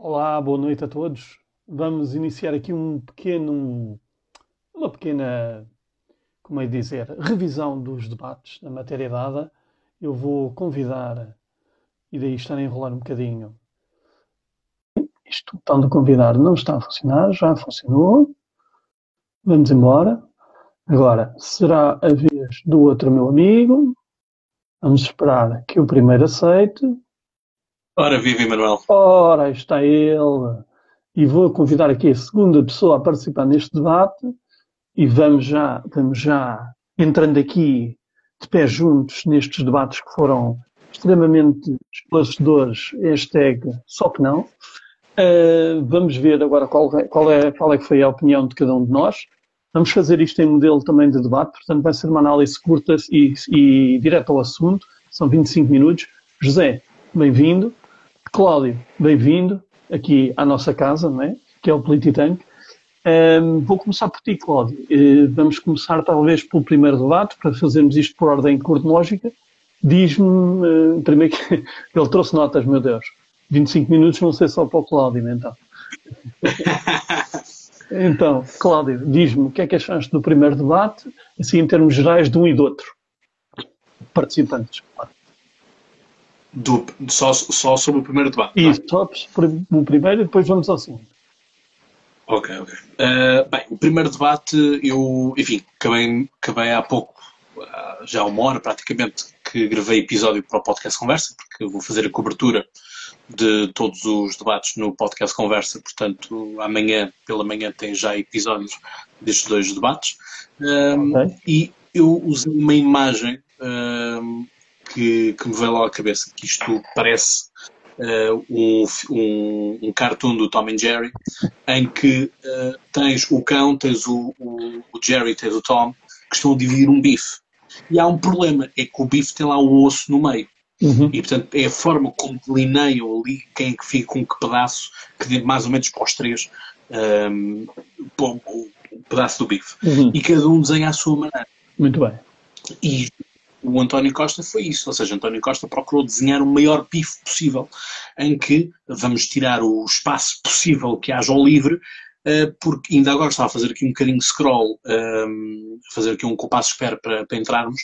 Olá, boa noite a todos. Vamos iniciar aqui um pequeno, uma pequena, como é dizer, revisão dos debates na matéria dada. Eu vou convidar, e daí estar a enrolar um bocadinho. Isto, botão de convidar não está a funcionar, já funcionou. Vamos embora. Agora, será a vez do outro meu amigo. Vamos esperar que o primeiro aceite. Ora, viva Emanuel. Ora, está ele. E vou convidar aqui a segunda pessoa a participar neste debate. E vamos já, vamos já entrando aqui de pé juntos nestes debates que foram extremamente esclarecedores. Hashtag só que não. Uh, vamos ver agora qual, qual, é, qual é que foi a opinião de cada um de nós. Vamos fazer isto em modelo também de debate, portanto vai ser uma análise curta e, e direto ao assunto, são 25 minutos. José, bem-vindo. Cláudio, bem-vindo aqui à nossa casa, não é? que é o Polititank. Um, vou começar por ti, Cláudio. Uh, vamos começar talvez pelo primeiro debate, para fazermos isto por ordem cronológica. Diz-me, uh, primeiro que ele trouxe notas, meu Deus. 25 minutos vão ser só para o Cláudio, então. então, Cláudio, diz-me o que é que achaste do primeiro debate, assim em termos gerais de um e do outro. Participantes, claro. Do, só, só sobre o primeiro debate? Isso, só o primeiro e depois vamos ao segundo. Ok, ok. Uh, bem, o primeiro debate, eu, enfim, acabei, acabei há pouco, já há uma hora praticamente, que gravei episódio para o podcast Conversa, porque vou fazer a cobertura de todos os debates no podcast Conversa, portanto, amanhã, pela manhã, tem já episódios destes dois debates. Um, okay. E eu usei uma imagem um, que, que, me veio logo à cabeça, que isto parece uh, um, um, um, cartoon do Tom and Jerry, em que uh, tens o cão, tens o, o, o Jerry, tens o Tom, que estão a dividir um bife. E há um problema, é que o bife tem lá o osso no meio. Uhum. E, portanto, é a forma como delineiam ali quem é que fica com que pedaço, que dê mais ou menos para os três um, o, pedaço do bife. Uhum. E cada um desenha à sua maneira. Muito bem. E o António Costa foi isso, ou seja, António Costa procurou desenhar o maior bife possível, em que vamos tirar o espaço possível que haja ao livre, uh, porque ainda agora estava a fazer aqui um bocadinho de scroll, um, fazer aqui um compasso de espera para, para entrarmos,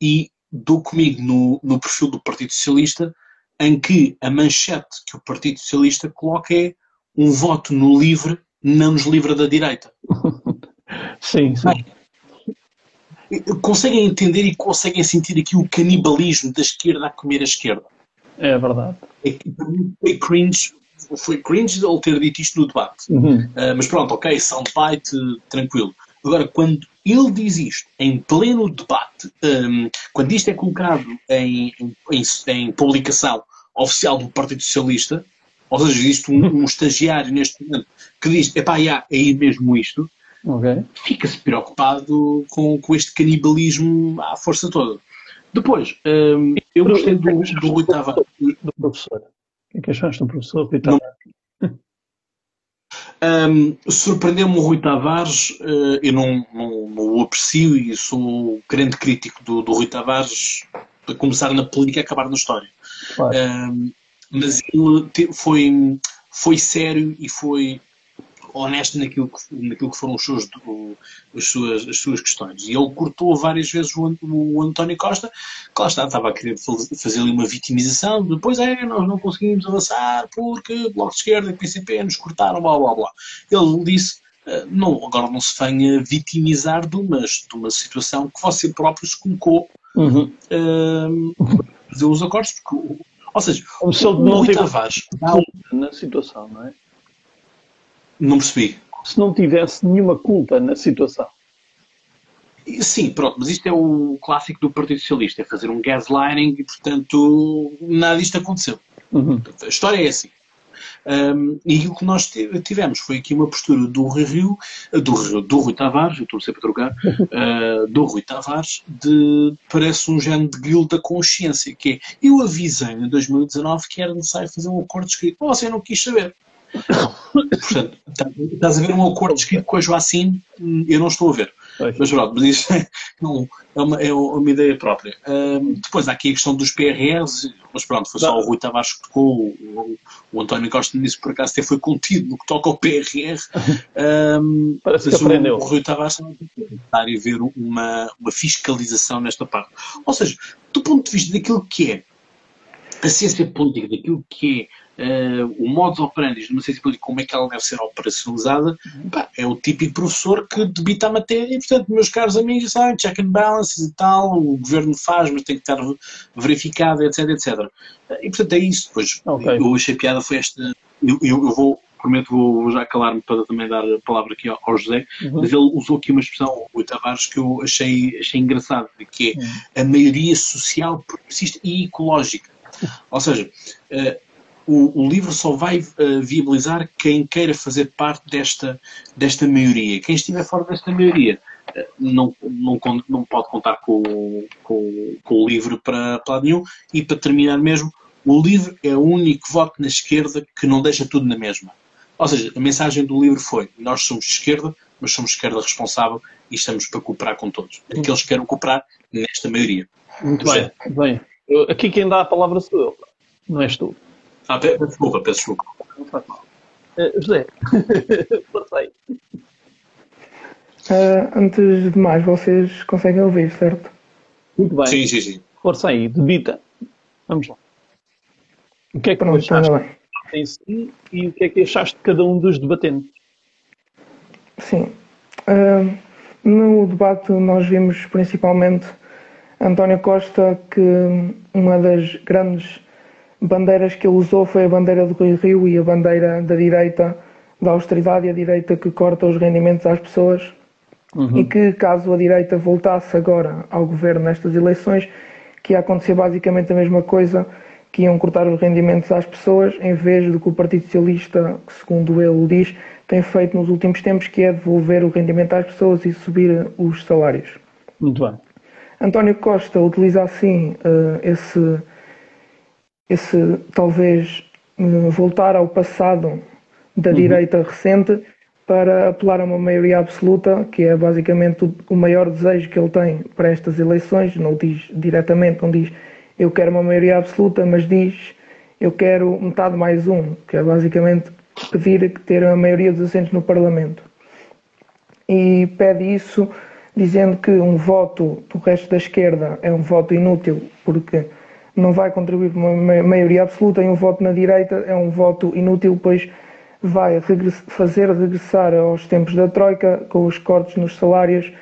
e dou comigo no, no perfil do Partido Socialista, em que a manchete que o Partido Socialista coloca é um voto no livre não nos livra da direita. sim, sim. Conseguem entender e conseguem sentir aqui o canibalismo da esquerda a comer a esquerda. É verdade. É, foi cringe, foi cringe ele ter dito isto no debate. Uhum. Uh, mas pronto, ok, soundbite, tranquilo. Agora, quando ele diz isto em pleno debate, um, quando isto é colocado em, em, em, publicação oficial do Partido Socialista, ou seja, existe um, um estagiário neste momento que diz, epá, yeah, é aí mesmo isto, okay. fica-se preocupado com, com este canibalismo à força toda. Depois, um, eu gostei do, do Rui Tavares. Do professor. O que é que achaste do professor Rui Tavares? Um, Surpreendeu-me o Rui Tavares, uh, eu não, não, não, o aprecio e sou grande crítico do, do Rui Tavares, a começar na política e acabar na história. Claro. Um, mas ele te, foi, foi sério e foi honesto naquilo que, naquilo que foram os seus, o, as, suas, as suas questões. E ele cortou várias vezes o, o António Costa, que lá está, estava a querer fazer ali uma vitimização, depois é, nós não conseguimos avançar porque Bloco de Esquerda e PCP nos cortaram, blá blá blá. Ele disse, eh, não, agora não se venha vitimizar de uma, de uma situação que você próprio se colocou uhum. uh, fazer os acordos, porque, ou seja, Como se ele não Tavares na situação, não é? Não percebi. Se não tivesse nenhuma culpa na situação. Sim, pronto, mas isto é o clássico do Partido Socialista, é fazer um gaslighting e, portanto, nada disto aconteceu. Uhum. A história é assim. Um, e o que nós tivemos foi aqui uma postura do Rui Rio, do, do Rui Tavares, eu estou sempre a trocar, uh, do Rui Tavares, de, parece um género de grilo da consciência, que é, eu avisei em 2019 que era necessário fazer um acordo escrito, você não quis saber. Portanto, tá, estás a ver um acordo escrito com a Joacine, eu não estou a ver. Mas pronto, mas isso é, é, uma, é uma ideia própria. Um, depois há aqui a questão dos PRRs, mas pronto, foi só o Rui Tavares que tocou, o, o António Costa nisso por acaso até foi contido no que toca ao PRR. Um, Parece que aprendeu. O, o Rui Tavares está a ver uma, uma fiscalização nesta parte. Ou seja, do ponto de vista daquilo que é a ciência política, daquilo que é uh, o modus operandi de uma ciência política, como é que ela deve ser operacionalizada, uhum. pá, é o típico professor que debita a matéria e, portanto, meus caros amigos, sabem, check and balances e tal, o governo faz, mas tem que estar verificado, etc, etc. E, portanto, é isso. Depois, okay. eu achei piada, foi esta... Eu, eu, eu vou prometo vou já calar-me para também dar a palavra aqui ao, José, uhum. mas ele usou aqui uma expressão, o Tavares, que eu achei, achei engraçado, que é uhum. a maioria social progressista e ecológica. Ou seja, uh, o, o, livro só vai uh, viabilizar quem queira fazer parte desta, desta maioria. Quem estiver fora desta maioria uh, não, não, não pode contar com, com, com o livro para, para lado nenhum. E para terminar mesmo, o livro é o único voto na esquerda que não deixa tudo na mesma. Ou seja, a mensagem do livro foi: nós somos de esquerda, mas somos esquerda responsável e estamos para cooperar com todos. Aqueles que querem cooperar nesta maioria. Muito bem, bem. Aqui quem dá a palavra sou eu, não és tu. Ah, peço desculpa, peço desculpa. Não faz mal. Uh, José, passei. Uh, antes de mais, vocês conseguem ouvir, certo? Muito bem. Sim, sim, sim. Força aí, debita. Vamos lá. O que é que Pronto, achaste em si e o que é que achaste de cada um dos debatentes? Sim. Uh, no debate nós vimos principalmente António Costa que uma das grandes bandeiras que ele usou foi a bandeira do Rio Rio e a bandeira da direita da austeridade e a direita que corta os rendimentos às pessoas uhum. e que caso a direita voltasse agora ao governo nestas eleições que ia acontecer basicamente a mesma coisa que iam cortar os rendimentos às pessoas em vez do que o Partido Socialista, que segundo ele diz, tem feito nos últimos tempos, que é devolver o rendimento às pessoas e subir os salários. Muito bem. António Costa utiliza assim uh, esse, esse, talvez, uh, voltar ao passado da uhum. direita recente para apelar a uma maioria absoluta, que é basicamente o, o, maior desejo que ele tem para estas eleições. Não diz diretamente, não diz eu quero uma maioria absoluta, mas diz eu quero metade mais um, que é basicamente pedir ter a maioria dos assentos no Parlamento. E pede isso dizendo que um voto do resto da esquerda é um voto inútil porque não vai contribuir para uma maioria absoluta e um voto na direita é um voto inútil, pois vai fazer regressar aos tempos da Troika com os cortes nos salários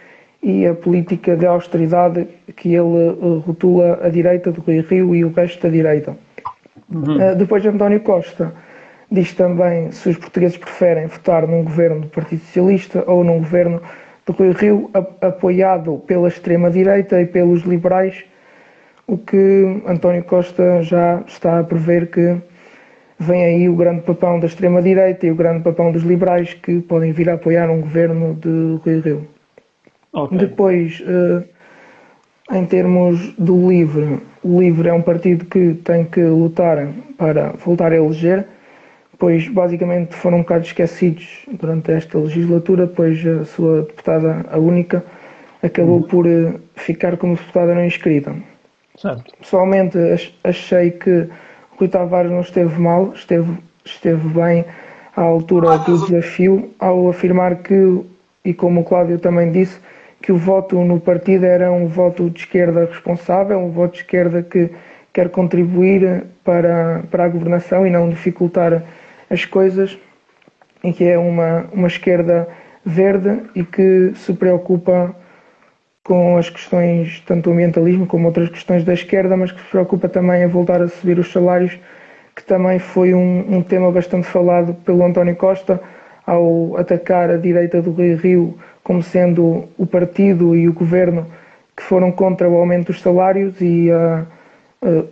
e a política de austeridade que ele eh, rotula a direita do Rio Rio e o resto da direita. Uhum. Uh, depois António Costa diz também se os portugueses preferem votar num governo do Partido Socialista ou num governo do Rio apoiado pela extrema-direita e pelos liberais, o que António Costa já está a prever que vem aí o grande papão da extrema-direita e o grande papão dos liberais que podem vir a apoiar um governo de Rio Rio. Okay. Depois, eh, em termos do LIVRE, o LIVRE é um partido que tem que lutar para voltar a eleger pois basicamente foram um bocado esquecidos durante esta legislatura, pois a sua deputada, a única, acabou uhum. por eh, ficar como deputada não inscrita. Certo. Pessoalmente achei que Rui Tavares não esteve mal, esteve, esteve bem à altura do desafio ao afirmar que, e como o Cláudio também disse, que o voto no partido era um voto de esquerda responsável, um voto de esquerda que quer contribuir para, para a governação e não dificultar as coisas e que é uma, uma esquerda verde e que se preocupa com as questões, tanto do ambientalismo como outras questões da esquerda, mas que se preocupa também em voltar a subir os salários, que também foi um, um tema bastante falado pelo António Costa ao atacar a direita do Rio Rio como sendo o partido e o governo que foram contra o aumento dos salários e a, a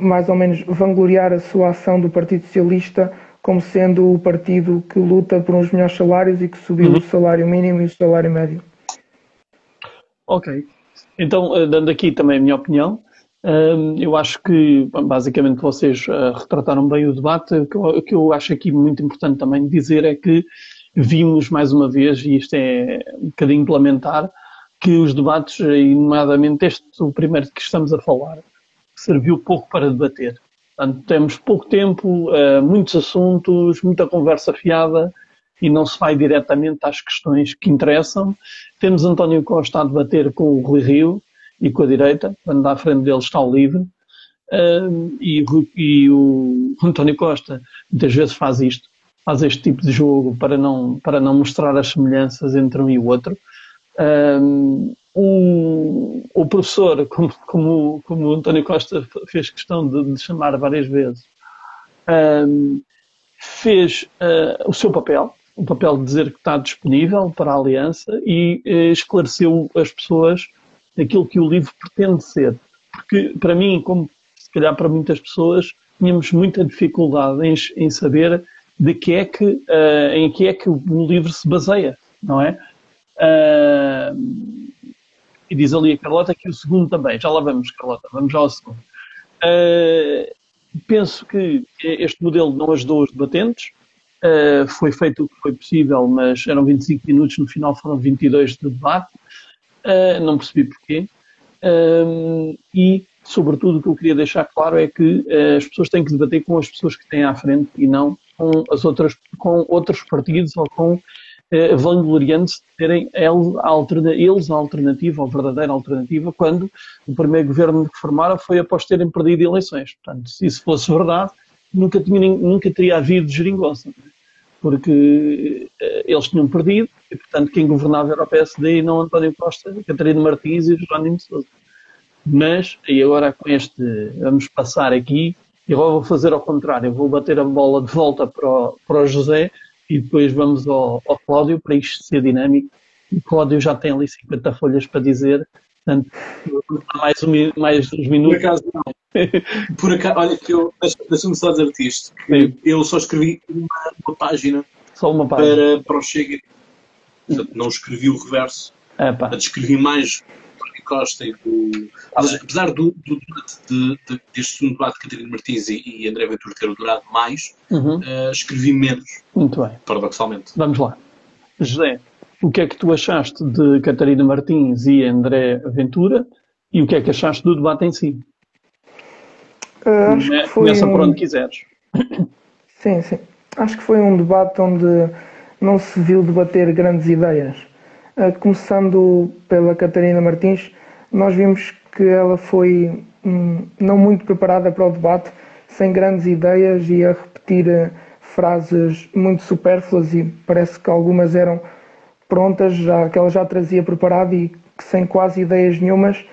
mais ou menos vangloriar a sua ação do Partido Socialista como sendo o partido que luta por uns melhores salários e que subiu uhum. o salário mínimo e o salário médio. Ok. Então, eh, dando aqui também a minha opinião, Eu acho que, basicamente, vocês uh, retrataram bem o debate. O que eu acho aqui muito importante também dizer é que vimos mais uma vez, e isto é um bocadinho implementar, que os debates, e nomeadamente este, o primeiro que estamos a falar, serviu pouco para debater. Portanto, temos pouco tempo, uh, muitos assuntos, muita conversa fiada e não se vai diretamente às questões que interessam. Temos António Costa a debater com o Rui Rio e com a direita, quando à frente dele está o livre. Uh, e, o António Costa muitas vezes faz isto, faz este tipo de jogo para não, para não mostrar as semelhanças entre um e o outro. Um, o, o professor, como, como, como o António Costa fez questão de, de chamar várias vezes, um, fez uh, o seu papel, o papel de dizer que está disponível para a aliança e uh, esclareceu as pessoas aquilo que o livro pretende ser. Porque, para mim, como se calhar para muitas pessoas, tínhamos muita dificuldade em, em saber de que é que, uh, em que é que o livro se baseia, não é? Uh, e diz ali a Carlota que o segundo também. Já lá vamos, Carlota, vamos ao segundo. Uh, penso que este modelo não ajudou os debatentes. Uh, foi feito o que foi possível, mas eram 25 minutos, no final foram 22 de debate. Uh, não percebi porquê. e, sobretudo, o que eu queria deixar claro é que as pessoas têm que debater com as pessoas que têm à frente e não com, as outras, com outros partidos ou com eh, vangloriando-se de terem eles a alternativa, a verdadeira alternativa, quando o primeiro governo que formaram foi após terem perdido eleições. Portanto, se isso fosse verdade, nunca, tinha, nunca teria havido geringonça, porque eh, eles tinham perdido e, portanto, quem governava era o PSD e não António Costa, Catarina Martins e Jerónimo Sousa. Mas, e agora com este, vamos passar aqui, e vou fazer ao contrário, vou bater a bola de volta para o, para o José, e depois vamos ao, ao Cláudio para isto ser dinâmico. O Cláudio já tem ali 50 folhas para dizer, portanto, mais, um, mais uns minutos. Por acaso não. Por acaso, olha que eu, deixa-me só dizer isto, eu só escrevi uma, uma, página. Só uma página. Para, para o Chega. Portanto, não escrevi o reverso. Epa. Escrevi mais Costa e do. apesar do, do de, de, deste segundo debate de Catarina Martins e, e André Ventura ter durado mais, uhum. uh, escrevi menos. Muito bem. Paradoxalmente. Vamos lá. José, o que é que tu achaste de Catarina Martins e André Ventura e o que é que achaste do debate em si? Uh, acho que foi Começa um... por onde quiseres. Sim, sim. Acho que foi um debate onde não se viu debater grandes ideias. Uh, começando pela Catarina Martins, nós vimos que ela foi hum, não muito preparada para o debate, sem grandes ideias e a repetir uh, frases muito supérfluas e parece que algumas eram prontas, já, que ela já trazia preparado e sem quase ideias nenhumas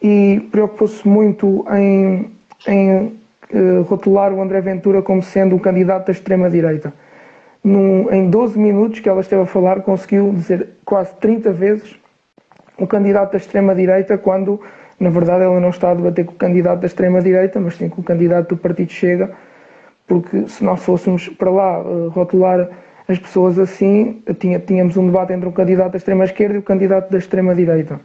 e preocupou-se muito em, em uh, rotular o André Ventura como sendo o candidato da extrema-direita. Em 12 minutos que ela esteve a falar, conseguiu dizer quase 30 vezes o candidato da extrema-direita, quando na verdade ela não está a debater com o candidato da extrema-direita, mas sim com o candidato do Partido Chega, porque se nós fôssemos para lá uh, rotular as pessoas assim, tinha, tínhamos um debate entre o candidato da extrema-esquerda e o candidato da extrema-direita.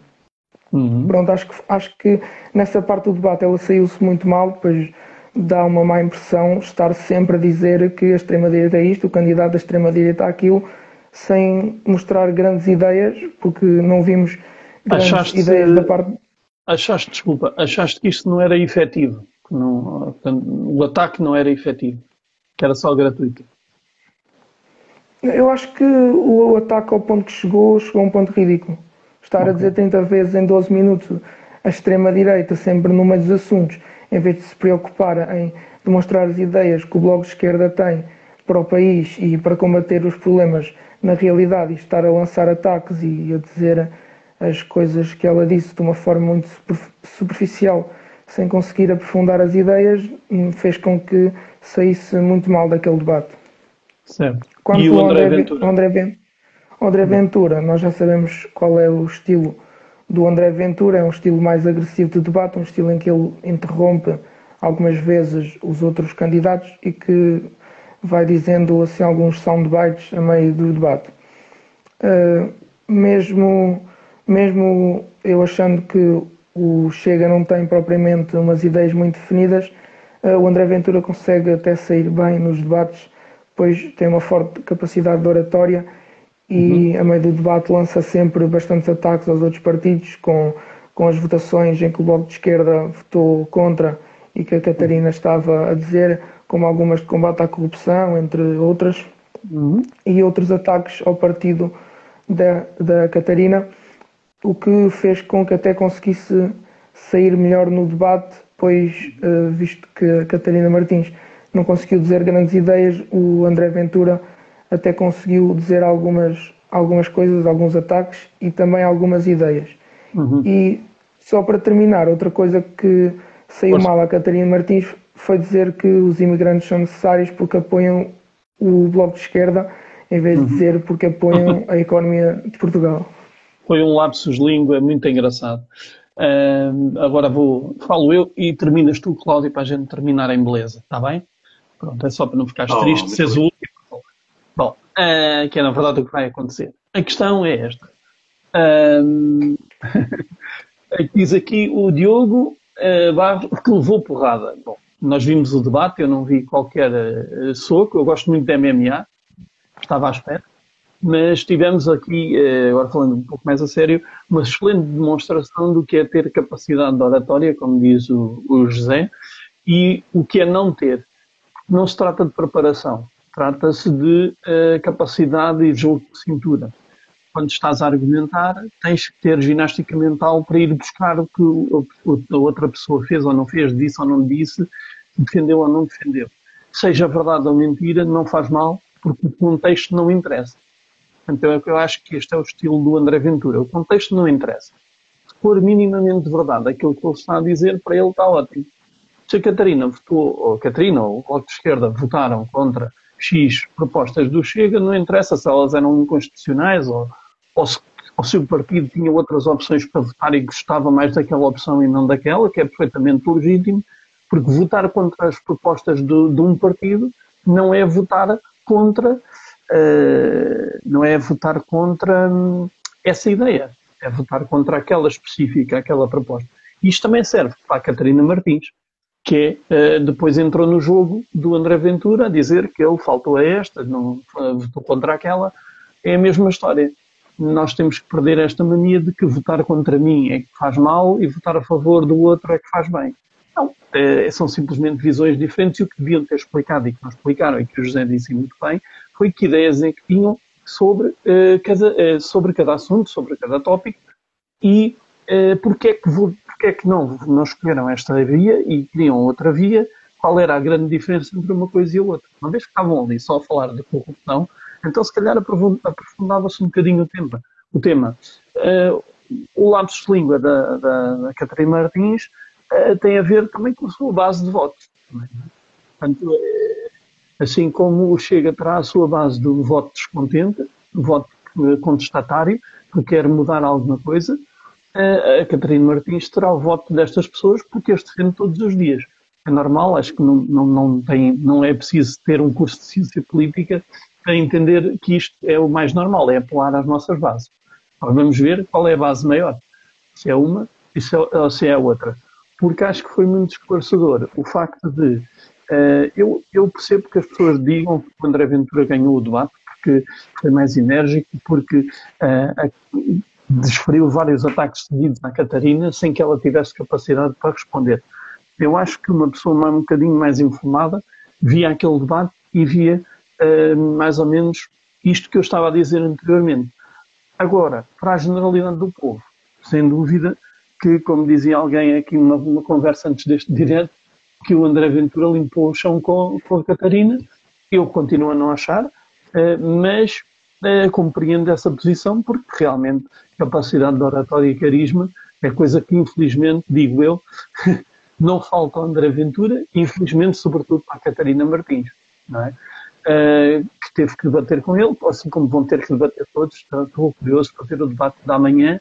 Uhum. Pronto, acho que, acho que nessa parte do debate ela saiu-se muito mal, depois dá uma má impressão estar sempre a dizer que a extrema-direita é isto, o candidato da extrema-direita é aquilo, sem mostrar grandes ideias, porque não vimos grandes achaste, ideias da parte. Achaste, desculpa, achaste que isto não era efetivo, que não, o ataque não era efetivo, que era só gratuito? Eu acho que o ataque ao ponto que chegou, chegou a um ponto ridículo. Estar okay. a dizer 30 vezes em 12 minutos a extrema-direita, sempre no meio dos assuntos, em vez de se preocupar em demonstrar as ideias que o Bloco de Esquerda tem para o país e para combater os problemas na realidade e estar a lançar ataques e a dizer as coisas que ela disse de uma forma muito superficial, sem conseguir aprofundar as ideias, fez com que saísse muito mal daquele debate. Certo. Quanto e o André, André Ventura? André, André Ventura, nós já sabemos qual é o estilo do André Ventura, é um estilo mais agressivo de debate, um estilo em que ele interrompe algumas vezes os outros candidatos e que vai dizendo assim alguns soundbites a meio do debate. Uh, mesmo, mesmo eu achando que o Chega não tem propriamente umas ideias muito definidas, uh, o André Ventura consegue até sair bem nos debates, pois tem uma forte capacidade de oratória e, uhum. a meio do debate, lança sempre bastantes ataques aos outros partidos, com, com as votações em que o Bloco de Esquerda votou contra e que a Catarina estava a dizer, como algumas de combate à corrupção, entre outras, uhum. e outros ataques ao partido da, da Catarina, o que fez com que até conseguisse sair melhor no debate, pois, uh, visto que a Catarina Martins não conseguiu dizer grandes ideias, o André Ventura até conseguiu dizer algumas, algumas coisas, alguns ataques e também algumas ideias. Uhum. E só para terminar, outra coisa que saiu Poxa. mal a Catarina Martins foi dizer que os imigrantes são necessários porque apoiam o Bloco de Esquerda, em vez de uhum. dizer porque apoiam a economia de Portugal. Foi um lapsus língua muito engraçado. Uh, agora vou, falo eu e terminas tu, Cláudio, para a gente terminar em beleza, está bem? Pronto, é só para não ficares oh, triste, seres o último. Uh, que é na verdade o que vai acontecer. A questão é esta. Uh, diz aqui o Diogo uh, Barros que levou porrada. Bom, nós vimos o debate, eu não vi qualquer uh, soco, eu gosto muito de MMA, estava à espera, mas tivemos aqui, agora falando um pouco mais a sério, uma excelente demonstração do que é ter capacidade de oratória, como diz o, o José, e o que é não ter. Não se trata de preparação, trata-se de uh, capacidade e jogo de cintura quando estás a argumentar, tens que ter ginástica mental para ir buscar o que a outra pessoa fez ou não fez, disse ou não disse, defendeu ou não defendeu. Seja verdade ou mentira, não faz mal, porque o contexto não interessa. Então eu acho que este é o estilo do André Ventura. O contexto não interessa. Se for minimamente verdade aquilo que ele está a dizer, para ele está ótimo. Se a Catarina votou, ou a Catarina ou o Bloco de Esquerda votaram contra X propostas do Chega, não interessa se elas eram inconstitucionais ou, ou, se, o partido tinha outras opções para votar e gostava mais daquela opção e não daquela, que é perfeitamente legítimo, porque votar contra as propostas de, de um partido não é votar contra, uh, não é votar contra hum, essa ideia, é votar contra aquela específica, aquela proposta. Isto também serve para a Catarina Martins, que é, depois entrou no jogo do André Ventura a dizer que ele faltou a esta, não votou contra aquela. É a mesma história. Nós temos que perder esta mania de que votar contra mim é que faz mal e votar a favor do outro é que faz bem. Não, é, são simplesmente visões diferentes e o que deviam ter explicado e que não explicaram e que o José disse muito bem foi que ideias é que tinham sobre, eh, cada, eh, sobre cada assunto, sobre cada tópico e eh, porque é que porque é que não, não escolheram esta via e queriam outra via? Qual era a grande diferença entre uma coisa e a outra? Uma vez que estavam ali só a falar de corrupção, então se calhar aprofundava-se um bocadinho o tema. O tema. Uh, o lapsus de língua da, da, da Catarina Martins uh, tem a ver também com a sua base de votos. É? Portanto, uh, assim como o Chega terá a sua base do voto descontente, do voto contestatário, que quer mudar alguma coisa, a Catarina Martins terá o voto destas pessoas porque as defende todos os dias. É normal, acho que não, não, não, tem, não é preciso ter um curso de ciência política para entender que isto é o mais normal, é apelar às nossas bases. Agora vamos ver qual é a base maior, se é uma ou se é a outra. Porque acho que foi muito esclarecedor o facto de. Uh, eu, eu percebo que as pessoas digam que o André Ventura ganhou o debate porque foi mais enérgico, porque uh, desferiu vários ataques seguidos à Catarina sem que ela tivesse capacidade para responder. Eu acho que uma pessoa um bocadinho mais informada via aquele debate e via uh, mais ou menos isto que eu estava a dizer anteriormente. Agora, para a generalidade do povo, sem dúvida que, como dizia alguém aqui numa, numa conversa antes deste direto, que o André Ventura limpou o chão com, com a Catarina, eu continuo a não achar, uh, mas uh, compreendo essa posição porque realmente capacidade de oratória e carisma é coisa que, infelizmente, digo eu, não falta ao André Ventura, infelizmente, sobretudo para a Catarina Martins, não é? Uh, que teve que debater com ele, assim como vão ter que debater todos. Estou curioso para ver o debate da manhã.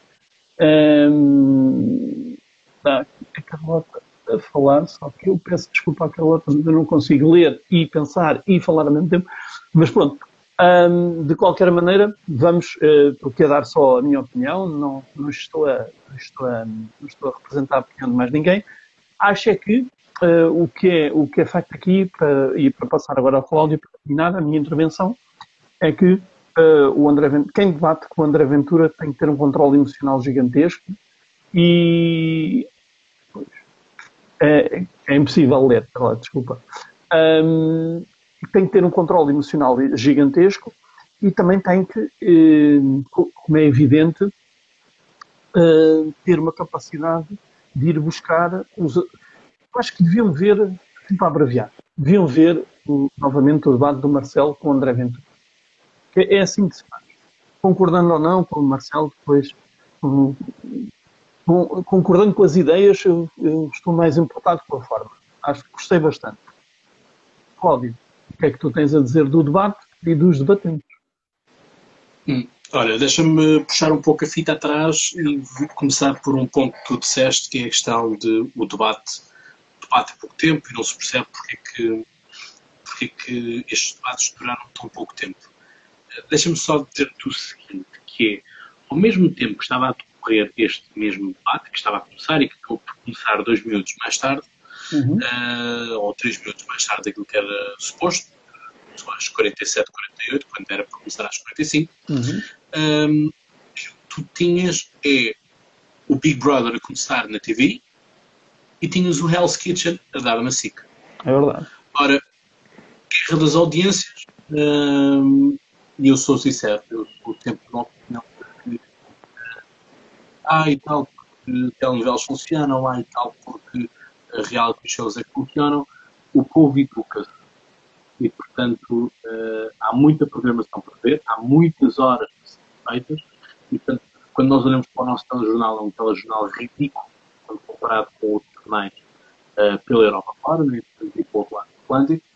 Um, tá, a Carlota a falar, só que eu peço desculpa à Carlota, mas eu não consigo ler e pensar e falar ao mesmo tempo. Mas pronto, Um, de qualquer maneira, vamos, uh, porque a dar só a minha opinião, não, não, estou, a, não, estou, a, não estou a representar a opinião de mais ninguém. Acho é que uh, o, que é, o que é facto aqui, para, e para passar agora ao Cláudio, para terminar a minha intervenção, é que uh, o André, quem debate com o André Ventura tem que ter um controle emocional gigantesco e é, é impossível ler, desculpa. Um, tem que ter um controle emocional gigantesco e também tem que, eh, como é evidente, eh, ter uma capacidade de ir buscar os. Acho que deviam ver, para abreviar, deviam ver novamente o debate do Marcelo com o André Ventura. É assim que se faz. Concordando ou não com o Marcelo, depois, concordando com as ideias, eu, eu estou mais importado com a forma. Acho que gostei bastante. Cláudio que é que tu tens a dizer do debate e dos debatentes? Hum, olha, deixa-me puxar um pouco a fita atrás e começar por um ponto que tu disseste, que é a questão de o debate. O debate é pouco tempo e não se percebe porque é que, porque é que estes debates duraram tão pouco tempo. Deixa-me só dizer-te o seguinte, que é, ao mesmo tempo que estava a decorrer este mesmo debate, que estava a começar e que acabou por começar dois minutos mais tarde, uhum. uh, ou 3 minutos mais tarde daquilo que era suposto, às 47, 48, quando era para começar às 45, uhum. um, tu tinhas é o Big Brother a começar na TV e tinhas o Hell's Kitchen a dar na SIC. É verdade. Ora, guerra das audiências, e eu sou sincero, eu sou sempre de uma opinião ah, e tal, porque telenovelas funcionam, ah, e tal, porque reality shows é que funcionam, o povo educa-se. E, portanto, uh, há muita programação para ver, há muitas horas feitas, e, portanto, quando nós olhamos para o nosso telejornal, é um telejornal ridículo, quando comparado com outros jornais uh, pela Europa fora, né, e o outro lado do Atlântico,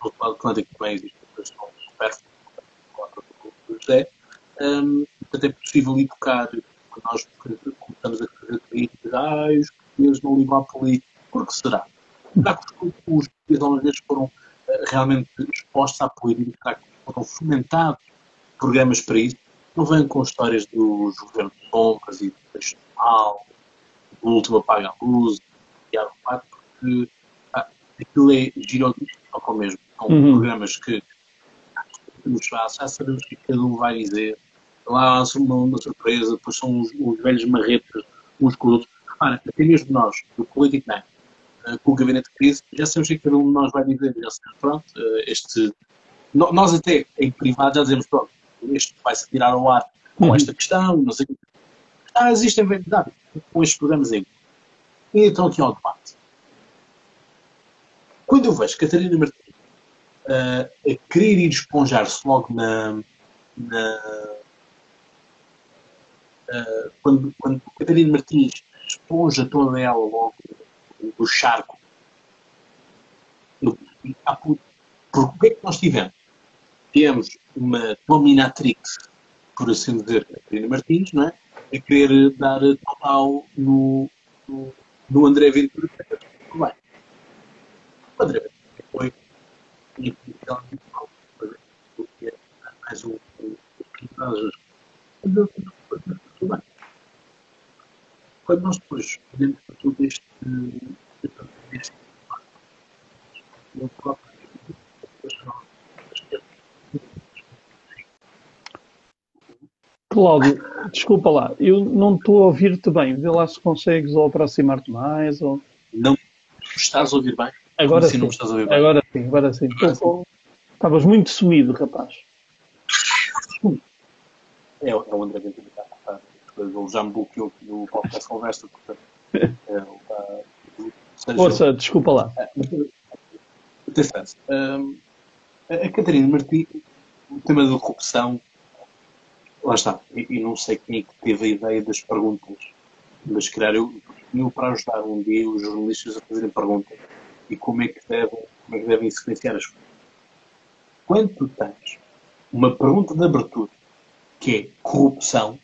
porque do Atlântico também existe a questão supérflua do José, um, portanto, é possível educar, nós começamos a fazer críticas, ah, os portugueses não ligam à política, porque será? Será que os portugueses holandeses foram uh, realmente expostos à política? Será que foram fomentados programas para isso? Não vêm com histórias dos governos de sombras e do textual, do último apaga a luz, e a porque ah, aquilo é giro ao mesmo. São uhum. programas que já, já sabemos o que cada um vai dizer. Lá há uma, uma surpresa, depois são os, os velhos marretas uns com os outros. Repara, até mesmo nós, do Político Night, eh, com o gabinete de crise, já sabemos o que cada um de nós vai dizer, já sabemos, pronto, eh, este, nós até em privado já dizemos, pronto, este vai-se tirar ao ar com uhum. esta questão, não sei o que. Ah, existem verdade com estes programas aí. E então aqui ao debate. Quando eu vejo Catarina Martins uh, a querer ir esponjar-se logo na. na uh, quando, quando Catarina Martins esponja toda ela logo do charco. Porque o que é que nós tivemos? Tivemos uma dominatrix, por assim dizer, Catarina Martins, não é? a querer dar total no, no, no André Ventura. Bem, o André Ventura foi mais um tudo bem. Quando nós depois olhamos para tudo este Cláudio, desculpa lá, eu não estou a ouvir-te bem. Vê lá se consegues ou aproximar-te mais. Ou... Não estás a ouvir bem? Agora sim. Não estás a ouvir bem? Agora sim, agora sim. Estavas muito sumido, rapaz. É, é o André Ventura que está a Ele já me bloqueou aqui no podcast conversa, portanto. É, Seja, Força, desculpa lá. Interessante. Um, a Catarina Martins, o tema da corrupção, lá está. E, e, não sei quem é que teve a ideia das perguntas, mas calhar eu, eu para ajudar um dia os jornalistas a fazerem perguntas e como é que devem, como é que devem sequenciar as coisas. Quando tu tens uma pergunta de abertura que é corrupção,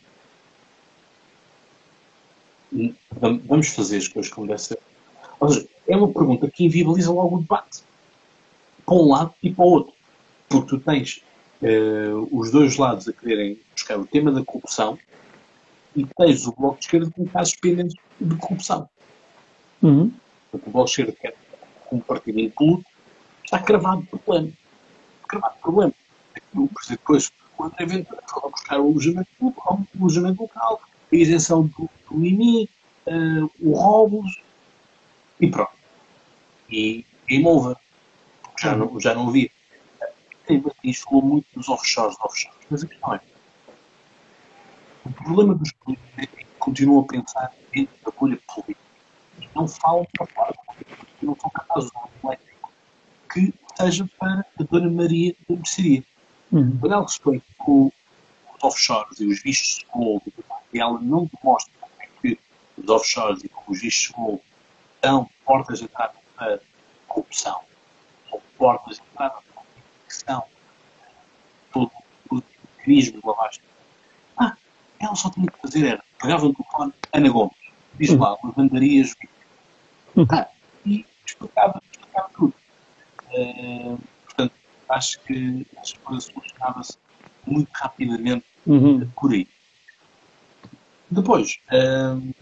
vamos fazer as coisas como deve ser. Ou seja, é uma pergunta que inviabiliza logo o debate. Para um lado e para o outro. Porque tu tens uh, os dois lados a quererem buscar o tema da corrupção e tens o Bloco de Esquerda com casos pendentes de corrupção. Uhum. O Bloco de Esquerda, que é um partido incluído, está cravado de problema. Cravado de problema. Por exemplo, depois o André Ventura foi buscar o alojamento local, o alojamento local, a isenção do, do IMI, uh, o roubos e pronto. E game over. Já não, já não vi. Isto falou muito dos offshores, offshores. Mas a questão é: o problema dos políticos é que continuam a pensar dentro da bolha política e não falam para fora e não são capazes de um elétrico que seja para a Dona Maria da Mercearia. Uhum. Quando ela respeita com offshores e os vistos de gold, ela não demonstra que os offshores e os vistos de gold dão portas de entrada para corrupção, ou portas de entrada para corrupção, todo o mecanismo de lavagem. Ah, ela só tinha que fazer era, pegava no telefone, Ana Gomes, diz lá, lavandarias, ah, e explicava, explicava tudo. Uh, portanto, acho que as coisas solucionava-se muito rapidamente uhum. por aí. Depois, uh,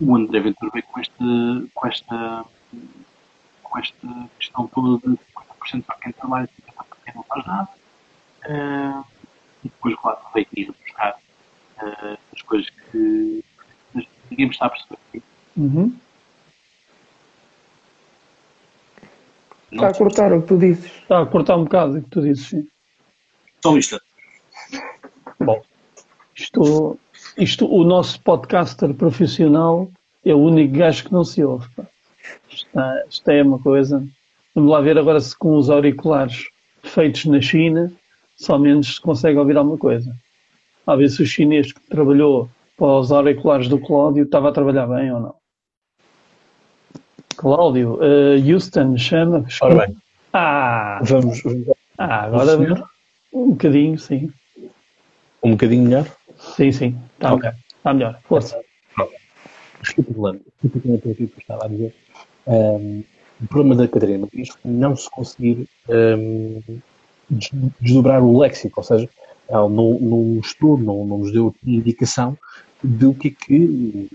o André Ventura veio com, este, com, esta, com esta questão toda de 50% para quem trabalha e 50% para quem não faz nada. Uh, e depois, claro, veio ir buscar uh, as coisas que ninguém está a perceber. Uhum. Está a cortar o que tu dizes. Está a cortar um bocado o que tu dizes, sim. Só isto. Isto, isto, o nosso podcaster profissional é o único gajo que não se ouve. Isto, isto é uma coisa. Vamos lá ver agora se com os auriculares feitos na China, somente se consegue ouvir alguma coisa. A ver se o chinês que trabalhou para os auriculares do Cláudio estava a trabalhar bem ou não. Cláudio, uh, Houston chama. Ora bem. Ah! Vamos. Ah, agora um bocadinho, sim. Um bocadinho melhor? Sim, sim. Está okay. Está melhor. Força. Recapitulando, recapitulando aquilo que eu estava a dizer, um, o problema da Catarina é não se conseguir um, desdobrar o léxico, ou seja, ela não, não estudo, não, não nos deu indicação do que é que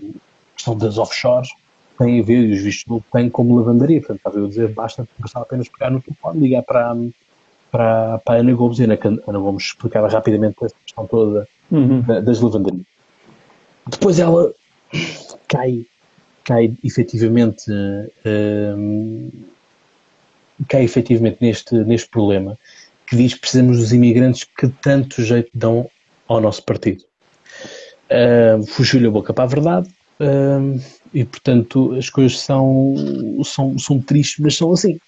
a questão das offshores tem a ver, e os vistos não têm como lavandaria. Portanto, estava eu a dizer, basta, bastava apenas pegar no telefone, ligar para, para, para a Ana Gomes e a Ana Gomes explicava rapidamente essa questão toda uhum. das lavandarias. Depois ela cai, cai efetivamente, um, cai efetivamente neste, neste problema que diz que precisamos dos imigrantes que tanto jeito dão ao nosso partido. Uh, Fugiu-lhe a boca para a verdade uh, e, portanto, as coisas são, são, são tristes, mas são assim.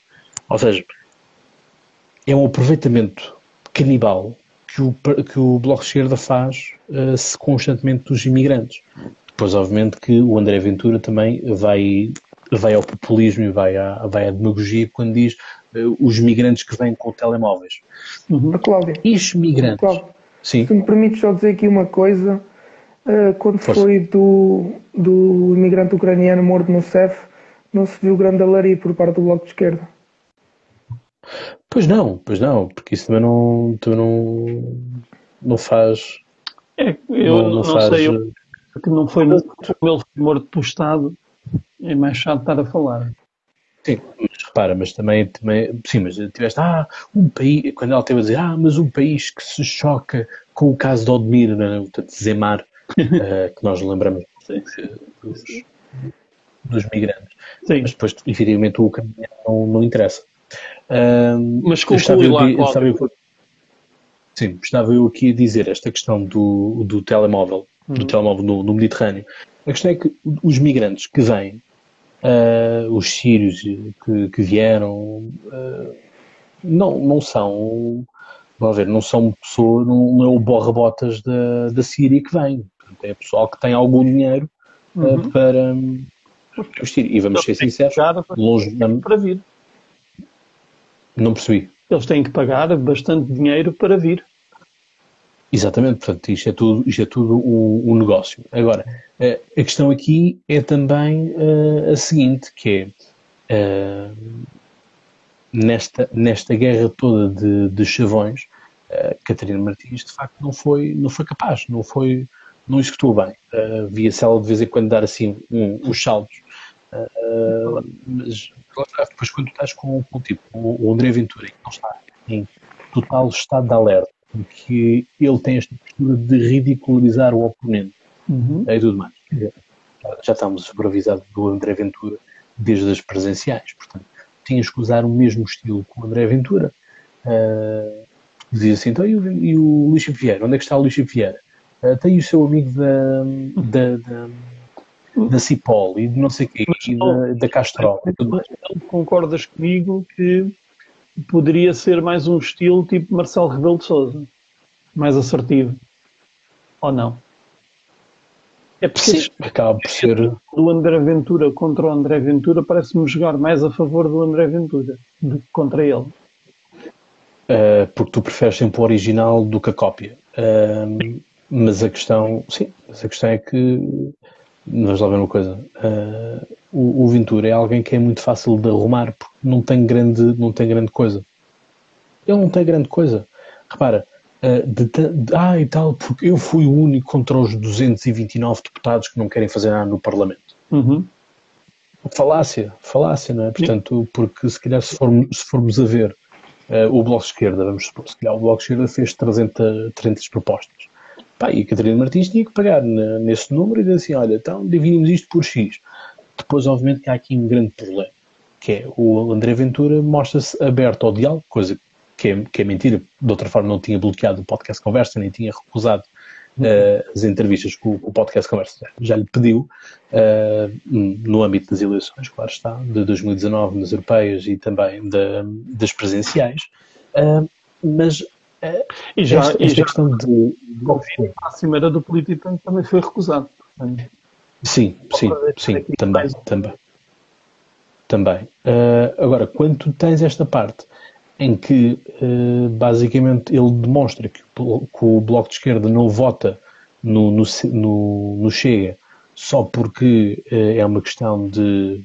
Ou seja, é um aproveitamento canibal que o, que o Bloco de Esquerda faz uh, constantemente dos imigrantes. Depois, obviamente, que o André Ventura também vai, vai ao populismo e vai à, vai à demagogia quando diz uh, os migrantes que vêm com telemóveis. Uhum. Cláudia. Os migrantes. Cláudia, Sim. Se me permites só dizer aqui uma coisa, uh, quando Força. foi do, do imigrante ucraniano morto no CEF, não se viu grande alaria por parte do Bloco de Esquerda. Pois não, pois não, porque isso também não, também não, não faz. É, eu não, não, não faz, sei, eu, porque não foi no, ele foi morto pelo Estado, é mais chato estar a falar. Sim, mas repara, mas também, também sim, mas tiveste, ah, um país, quando ela teve a dizer, ah, mas um país que se choca com o caso de Odmir, né, portanto, Zemar, uh, que nós lembramos sim, sim. Dos, dos, migrantes. Sim. Mas depois, efetivamente, o caminho não, não interessa. Mas conclui lá, eu, estava eu, Sim, estava eu aqui a dizer esta questão do, do telemóvel, uhum. do telemóvel no, no, Mediterrâneo. A questão é que os migrantes que vêm, uh, os sírios que, que vieram, uh, não, não são, vamos ver, não são pessoas, não, não é o borra-botas da, da Síria que vem. Portanto, é pessoal que tem algum dinheiro uh, uhum. para, para vestir. E vamos ser sinceros, longe para vir. Não percebi. Eles têm que pagar bastante dinheiro para vir. Exatamente, portanto, isto é tudo, isto é tudo o, o negócio. Agora, a, a questão aqui é também uh, a seguinte, que é uh, nesta, nesta guerra toda de, de chavões, Uh, Catarina Martins, de facto, não foi, não foi capaz, não foi, não executou bem. Uh, Via-se ela de vez em quando dar assim um, uns saltos. Uh, mas depois quando estás com, com tipo, o, André Ventura, que não está em total estado de alerta, que ele tem esta postura de ridicularizar o oponente uhum. e tudo mais. Já estamos superavisados do André Ventura desde as presenciais, portanto, tinhas que usar o mesmo estilo que o André Ventura. Uh, dizia assim, então e o, e o Luís Vieira? Onde é que está o Luís Vieira? Uh, tem o seu amigo da, da, da da Cipol e de não sei o quê, e da, da Castrol. Concordas comigo que poderia ser mais um estilo tipo Marcelo Rebelo de Souza? Mais assertivo? Ou não? É Sim, acaba por ser. Do André Ventura contra o André Ventura parece-me jogar mais a favor do André Ventura do que contra ele. Uh, porque tu preferes sempre o original do que a cópia. Uh, mas a questão, sim, mas a questão é que Vamos lá ver uma coisa. Uh, o, o, Ventura é alguém que é muito fácil de arrumar porque não tem grande, não tem grande coisa. Ele não tem grande coisa. Repara, uh, de, de, ah e tal, porque eu fui o único contra os 229 deputados que não querem fazer nada no Parlamento. Uhum. Falácia, falácia, não é? Portanto, porque se calhar se formos, se formos a ver uh, o Bloco de Esquerda, vamos supor, se calhar o Bloco de Esquerda fez 300, 300 propostas Pá, e a Catarina Martins tinha que pagar nesse número e dizer assim, olha, então dividimos isto por X. Depois, obviamente, que há aqui um grande problema, que é o André Ventura mostra-se aberto ao diálogo, coisa que é, que é mentira, de outra forma não tinha bloqueado o podcast Conversa, nem tinha recusado uh, as entrevistas que o, o, podcast Conversa já lhe pediu, uh, no âmbito das eleições, claro está, de 2019 nas europeias e também da, das presenciais, uh, mas é, e já, esta, esta e já questão de. A cimeira do Polititank também foi recusado. Sim, sim, sim, também, também. Também. Uh, agora, quando tu tens esta parte em que uh, basicamente ele demonstra que, que, o Bloco de Esquerda não vota no, no, no, no Chega só porque uh, é uma questão de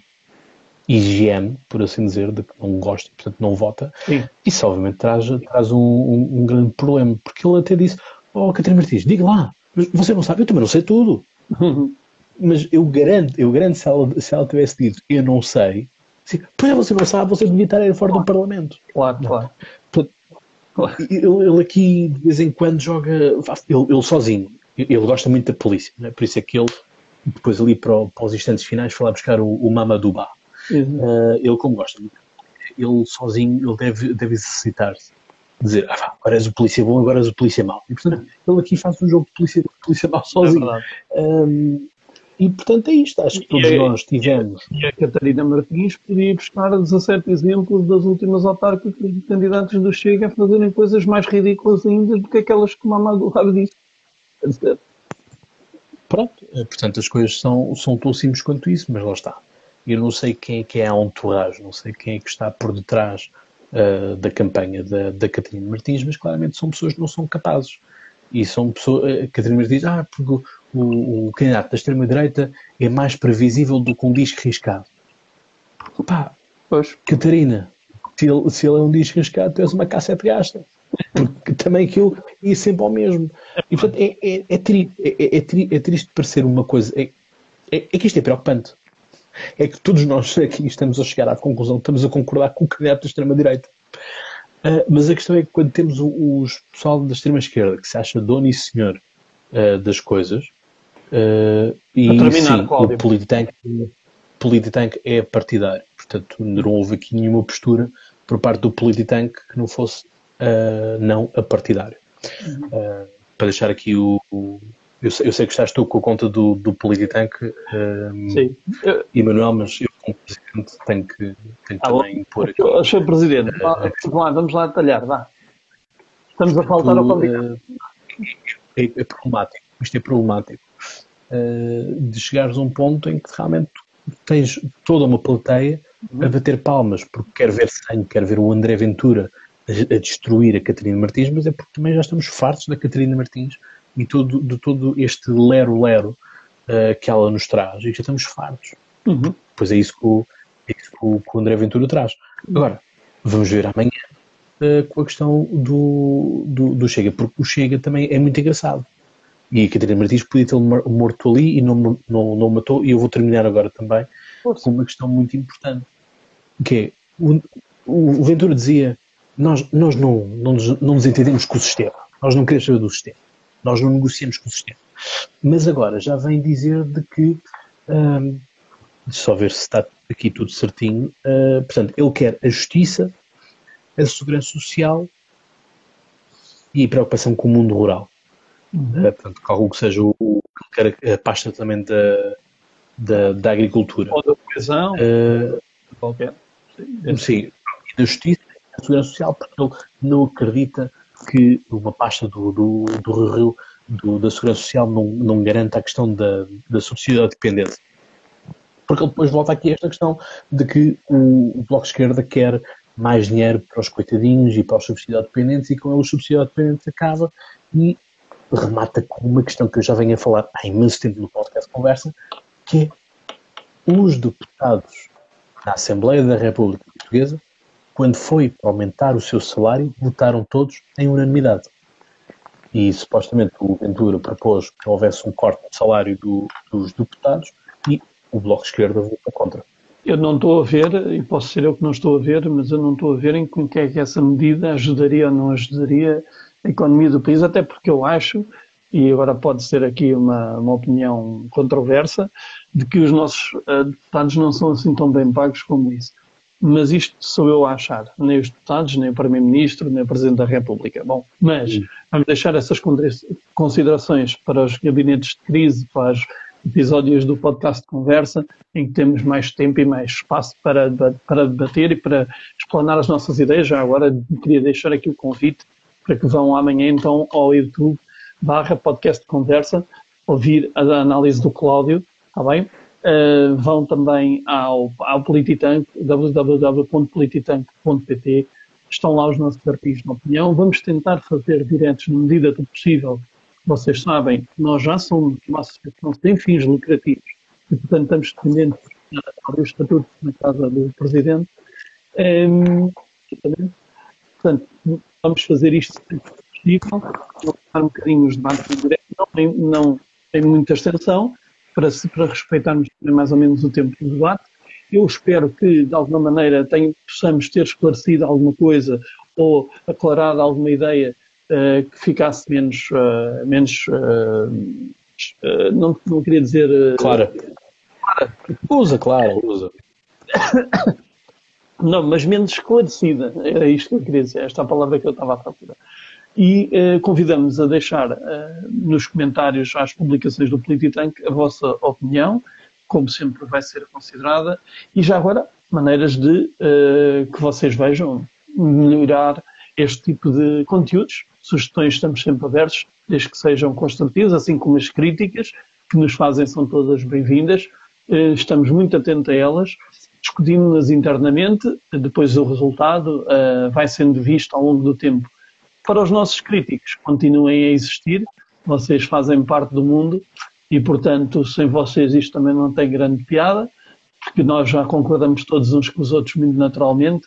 higiene, por assim dizer, de que não gosta e, portanto, não vota, Sim. isso obviamente traz, traz um, um, um, grande problema, porque ele até disse, oh, Catarina Martins, diga lá, você não sabe, eu também não sei tudo. Mas eu garanto, eu garanto se ela, se ela tivesse dito, eu não sei, assim, pois você não sabe, você devia estar aí fora claro. do Parlamento. Claro, claro. Ele, ele, aqui, de vez em quando, joga, ele, ele sozinho, ele gosta muito da polícia, né? por isso é que ele, depois ali para, para os instantes finais, foi lá buscar o, o Mamadouba Uh, ele, como gosta, ele sozinho, ele deve, deve exercitar-se. Dizer, ah, agora és o polícia bom, agora és o polícia mau. E, portanto, ele aqui faz um jogo de polícia, de polícia mau sozinho. É um, e, portanto, é isto. Acho que todos e, nós tivemos. E a Catarina Martins podia buscar 17 exemplos das últimas autárquicas de candidatos do Chega a fazerem coisas mais ridículas ainda do que aquelas que o Mamadou Rabo disse. Pronto, eh, portanto, as coisas são, são tão simples quanto isso, mas lá está. Eu não sei quem é que é a entourage, não sei quem é que está por detrás uh, da campanha da, da Catarina Martins, mas claramente são pessoas que não são capazes. E são pessoas. A Catarina Martins diz: ah, porque o, o candidato da extrema-direita é mais previsível do que um disco riscado. Pá, pois. Catarina, se ele, se ele é um disco riscado, tu és uma cassete gasta. Porque também aquilo ia sempre ao mesmo. E portanto é, é, é, tri, é, é, é, tri, é triste parecer uma coisa. É, é, é que isto é preocupante é que todos nós aqui estamos a chegar à conclusão que estamos a concordar com o candidato da extrema-direita. Uh, mas a questão é que quando temos o, pessoal da extrema-esquerda que se acha dono e senhor uh, das coisas, uh, e sim, o Polititank, Polititank é partidário. Portanto, não houve aqui nenhuma postura por parte do Polititank que não fosse não a partidário. Uhum. para deixar aqui o, o eu, eu, sei que estás tu com a conta do, do Polititank, um, Sim. Emanuel, mas eu como Presidente tenho que, tenho ah, também pôr aqui. Sr. Presidente, uh, vamos, lá, vamos lá detalhar, vá. Estamos a faltar ao complicado. Uh, é, é, problemático, isto é problemático. Uh, de chegares a um ponto em que realmente tens toda uma plateia a uhum. bater palmas, porque quer ver sangue, quer ver o André Ventura a, a destruir a Catarina Martins, mas é porque também já estamos fartos da Catarina Martins e todo, de todo este lero-lero uh, que ela nos traz e já estamos fartos. Uhum. Pois é isso, que o, é isso que, o, que o André Ventura traz. Agora, vamos ver amanhã. uh, com a questão do, do, do, Chega, porque o Chega também é muito engraçado. E a Catarina Martins podia ter morto ali e não, não, não matou, e eu vou terminar agora também com uma questão muito importante, que é, o, o Ventura dizia, nós, nós não, não, nos, não nos entendemos com o sistema, nós não queremos saber do sistema, nós não negociamos com o sistema. Mas agora já vem dizer de que, hum, só ver se está aqui tudo certinho, uh, portanto, ele quer a justiça, a segurança social e a preocupação com o mundo rural. Uhum. Uh, portanto, algo que seja o, o a pasta também da, da, da agricultura. Ou da coesão, uh, qualquer. Sim, sim. e da justiça e da segurança social, porque ele não acredita que uma pasta do, do, do Rio do, da Segurança Social não, não garante a questão da, da subsídio à dependência. Porque ele depois volta aqui a esta questão de que o, o Bloco de Esquerda quer mais dinheiro para os coitadinhos e para os subsídios dependentes e com ele o dependentes acaba e remata com uma questão que eu já venho a falar há imenso tempo no podcast Conversa, que é os deputados da Assembleia da República Portuguesa, quando foi para aumentar o seu salário, votaram todos em unanimidade e supostamente o Ventura propôs que houvesse um corte de salário do, dos deputados e o Bloco de Esquerda votou contra. Eu não estou a ver, e posso ser eu que não estou a ver, mas eu não estou a ver em que é que essa medida ajudaria ou não ajudaria a economia do país, até porque eu acho, e agora pode ser aqui uma, uma opinião controversa, de que os nossos uh, deputados não são assim tão bem pagos como isso. Mas isto sou eu a achar, nem os deputados, nem o Primeiro-Ministro, nem o Presidente da República. Bom, mas vamos deixar essas considerações para os gabinetes de crise, para os episódios do podcast de conversa, em que temos mais tempo e mais espaço para, para debater e para explanar as nossas ideias. Já agora queria deixar aqui o convite para que vão amanhã então ao YouTube barra podcast de conversa, ouvir a análise do Cláudio, está bem? Uh, vão também ao, ao Polititank, www.polititank.pt. Estão lá os nossos artigos de opinião. Vamos tentar fazer diretos na medida do possível. Vocês sabem que nós já somos uma associação sem fins lucrativos e, portanto, estamos dependentes do estatuto na casa do Presidente. Um, portanto, vamos fazer isto sempre possível. Vou um bocadinho os debates em direto. Não não tem muita extensão, para, para respeitarmos mais ou menos o tempo do debate. Eu espero que, de alguma maneira, tenha, possamos ter esclarecido alguma coisa ou aclarado alguma ideia uh, que ficasse menos. Uh, menos uh, não, não queria dizer. clara. clara. Usa, clara, usa. não, mas menos esclarecida. Era isto que eu queria dizer, esta é a palavra que eu estava a procurar e eh, convidamos a deixar eh, nos comentários às publicações do Polititank a vossa opinião, como sempre vai ser considerada, e já agora maneiras de eh, que vocês vejam melhorar este tipo de conteúdos. Sugestões estamos sempre abertos, desde que sejam construtivas, assim como as críticas que nos fazem são todas bem-vindas. Eh, estamos muito atentos a elas, discutimos-las internamente, depois o resultado eh, vai sendo visto ao longo do tempo para os nossos críticos, continuem a existir, vocês fazem parte do mundo e, portanto, sem vocês isto também não tem grande piada, porque nós já concordamos todos uns com os outros muito naturalmente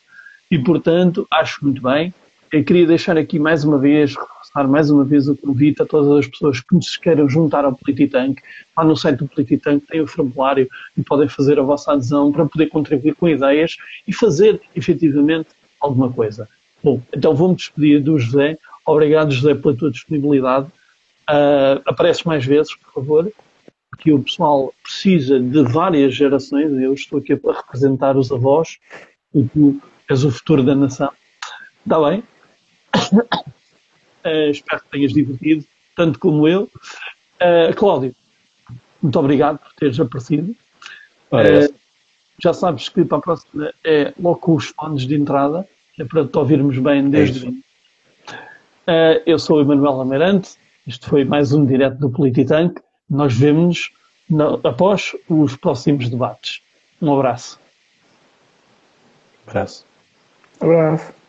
e, portanto, acho muito bem. Eu queria deixar aqui mais uma vez, reforçar mais uma vez o convite a todas as pessoas que nos queiram juntar ao Polititank. Lá no site do Polititank tem o formulário e podem fazer a vossa adesão para poder contribuir com ideias e fazer efetivamente alguma coisa. Bom, então vou-me despedir do José. Obrigado, José, pela tua disponibilidade. Uh, aparece mais vezes, por favor, porque o pessoal precisa de várias gerações. Eu estou aqui para representar os avós e tu és o futuro da nação. Está bem? Uh, espero que tenhas divertido, tanto como eu. Uh, Cláudio, muito obrigado por teres aparecido. Já sabes que para a próxima é logo com os fones de entrada é para te ouvirmos bem desde. É uh, eu sou o Emanuel Amarante, isto foi mais um direto do Polititank. Nós vemos após os próximos debates. Um abraço. Abraço. Abraço.